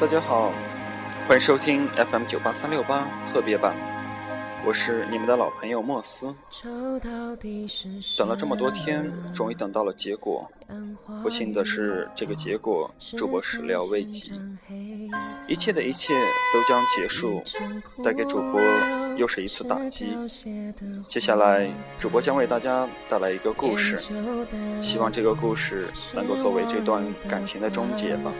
大家好，欢迎收听 FM 九八三六八特别版，我是你们的老朋友莫斯。等了这么多天，终于等到了结果。不幸的是，这个结果主播始料未及，一切的一切都将结束，带给主播又是一次打击。接下来，主播将为大家带来一个故事，希望这个故事能够作为这段感情的终结吧。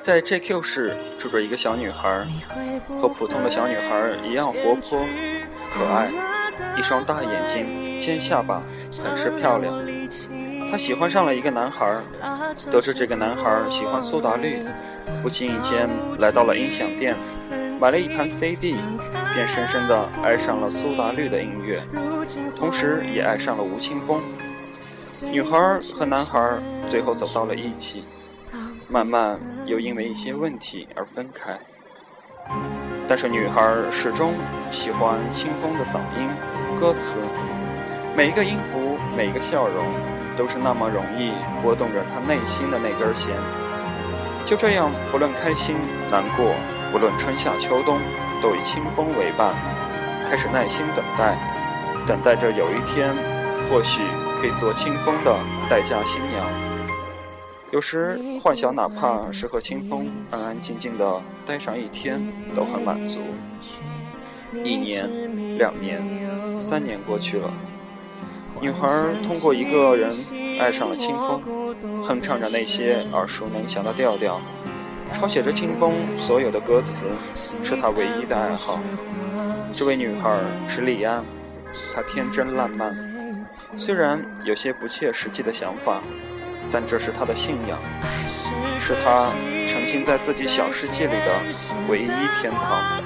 在 JQ 市住着一个小女孩，和普通的小女孩一样活泼可爱，一双大眼睛，尖下巴，很是漂亮。她喜欢上了一个男孩，得知这个男孩喜欢苏打绿，不经意间来到了音响店，买了一盘 CD，便深深地爱上了苏打绿的音乐，同时也爱上了吴青峰。女孩和男孩最后走到了一起，慢慢又因为一些问题而分开。但是女孩始终喜欢清风的嗓音、歌词，每一个音符、每一个笑容，都是那么容易拨动着她内心的那根弦。就这样，不论开心、难过，不论春夏秋冬，都以清风为伴，开始耐心等待，等待着有一天，或许。可以做清风的待嫁新娘。有时幻想，哪怕是和清风安安静静的待上一天，都很满足。一年、两年、三年过去了，女孩通过一个人爱上了清风，哼唱着那些耳熟能详的调调，抄写着清风所有的歌词，是她唯一的爱好。这位女孩是莉安，她天真烂漫。虽然有些不切实际的想法，但这是他的信仰，是他沉浸在自己小世界里的唯一天堂。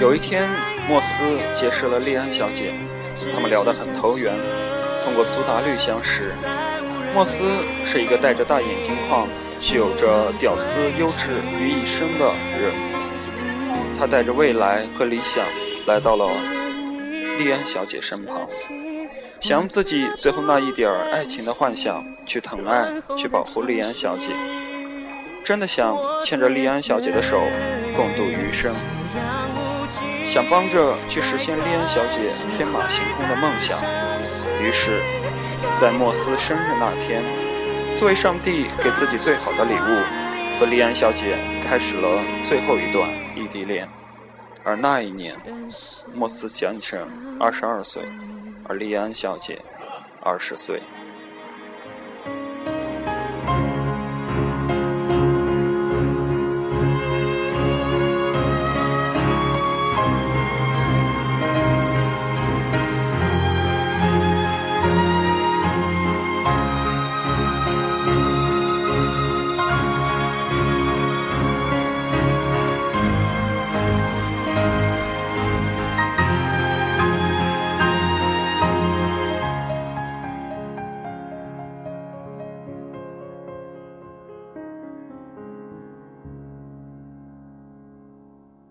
有一天，莫斯结识了莉安小姐，他们聊得很投缘，通过苏打绿相识。莫斯是一个戴着大眼镜框、却有着屌丝优质于一身的人。他带着未来和理想来到了莉安小姐身旁，想用自己最后那一点爱情的幻想去疼爱、去保护莉安小姐，真的想牵着莉安小姐的手共度余生，想帮着去实现莉安小姐天马行空的梦想。于是。在莫斯生日那天，作为上帝给自己最好的礼物，和莉安小姐开始了最后一段异地恋。而那一年，莫斯先生二十二岁，而莉安小姐二十岁。